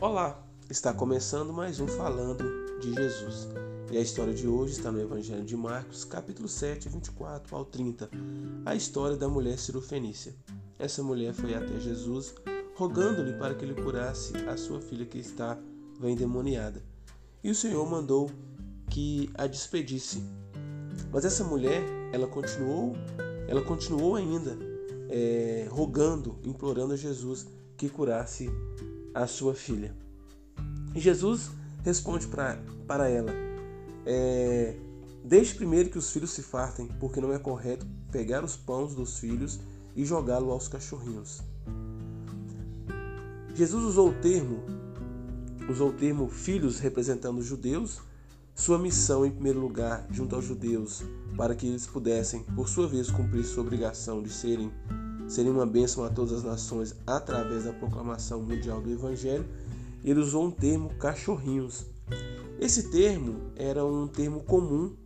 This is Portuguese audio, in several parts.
Olá, está começando mais um Falando de Jesus. E a história de hoje está no Evangelho de Marcos, capítulo 7, 24 ao 30. A história da mulher cirofenícia. Essa mulher foi até Jesus, rogando-lhe para que ele curasse a sua filha que estava endemoniada. E o Senhor mandou que a despedisse. Mas essa mulher, ela continuou, ela continuou ainda é, rogando, implorando a Jesus que curasse a sua filha. E Jesus responde pra, para ela: é, Deixe primeiro que os filhos se fartem, porque não é correto pegar os pães dos filhos e jogá-lo aos cachorrinhos. Jesus usou o termo, usou o termo filhos representando os judeus, sua missão em primeiro lugar junto aos judeus, para que eles pudessem, por sua vez, cumprir sua obrigação de serem seria uma bênção a todas as nações através da proclamação mundial do Evangelho, ele usou um termo cachorrinhos. Esse termo era um termo comum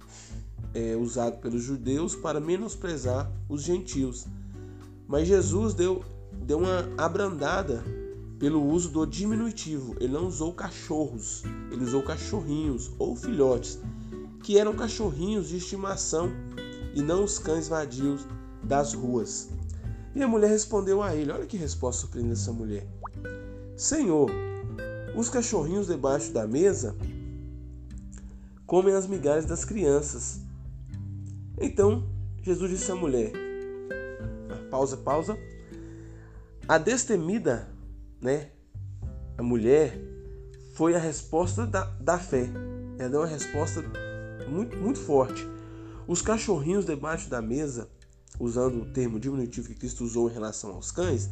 é, usado pelos judeus para menosprezar os gentios. Mas Jesus deu, deu uma abrandada pelo uso do diminutivo. Ele não usou cachorros, ele usou cachorrinhos ou filhotes, que eram cachorrinhos de estimação e não os cães vadios das ruas. E a mulher respondeu a ele: Olha que resposta surpreendente essa mulher. Senhor, os cachorrinhos debaixo da mesa comem as migalhas das crianças. Então Jesus disse à mulher: Pausa, pausa. A destemida, né? A mulher foi a resposta da, da fé. Ela deu uma resposta muito, muito forte. Os cachorrinhos debaixo da mesa usando o termo diminutivo que Cristo usou em relação aos cães,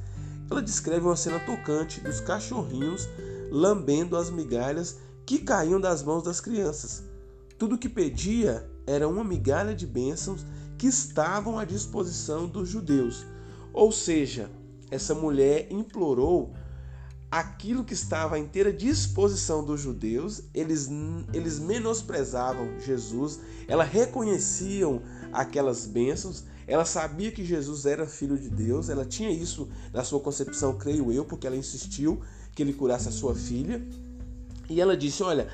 ela descreve uma cena tocante dos cachorrinhos lambendo as migalhas que caíam das mãos das crianças. Tudo o que pedia era uma migalha de bênçãos que estavam à disposição dos judeus. Ou seja, essa mulher implorou aquilo que estava à inteira disposição dos judeus, eles, eles menosprezavam Jesus, ela reconheciam aquelas bênçãos, ela sabia que Jesus era filho de Deus, ela tinha isso na sua concepção, creio eu, porque ela insistiu que ele curasse a sua filha. E ela disse: Olha,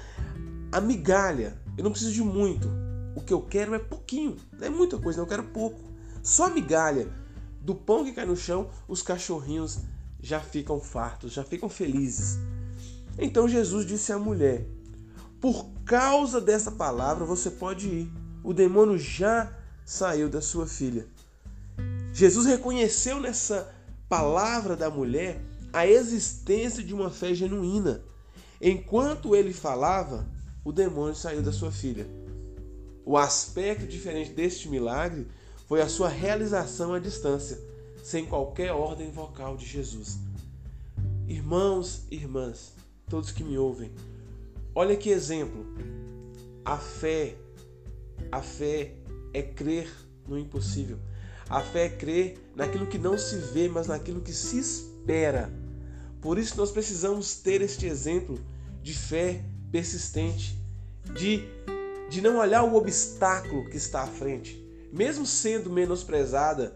a migalha, eu não preciso de muito, o que eu quero é pouquinho, não é muita coisa, não, eu quero pouco. Só a migalha do pão que cai no chão, os cachorrinhos já ficam fartos, já ficam felizes. Então Jesus disse à mulher: Por causa dessa palavra você pode ir. O demônio já saiu da sua filha. Jesus reconheceu nessa palavra da mulher a existência de uma fé genuína. Enquanto ele falava, o demônio saiu da sua filha. O aspecto diferente deste milagre foi a sua realização à distância, sem qualquer ordem vocal de Jesus. Irmãos irmãs, todos que me ouvem, olha que exemplo. A fé, a fé é crer no impossível. A fé é crer naquilo que não se vê, mas naquilo que se espera. Por isso nós precisamos ter este exemplo de fé persistente, de, de não olhar o obstáculo que está à frente, mesmo sendo menosprezada,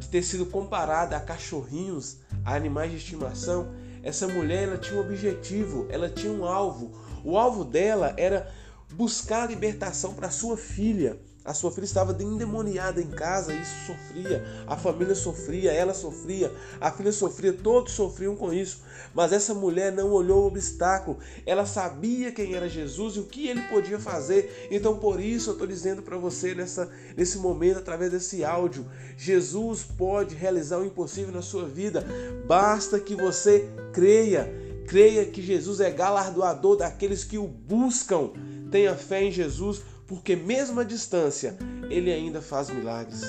de ter sido comparada a cachorrinhos, a animais de estimação, essa mulher ela tinha um objetivo, ela tinha um alvo. O alvo dela era buscar a libertação para sua filha. A sua filha estava endemoniada em casa, isso sofria, a família sofria, ela sofria, a filha sofria, todos sofriam com isso. Mas essa mulher não olhou o obstáculo, ela sabia quem era Jesus e o que ele podia fazer. Então, por isso, eu estou dizendo para você nessa, nesse momento, através desse áudio: Jesus pode realizar o impossível na sua vida, basta que você creia. Creia que Jesus é galardoador daqueles que o buscam. Tenha fé em Jesus, porque mesmo à distância, ele ainda faz milagres.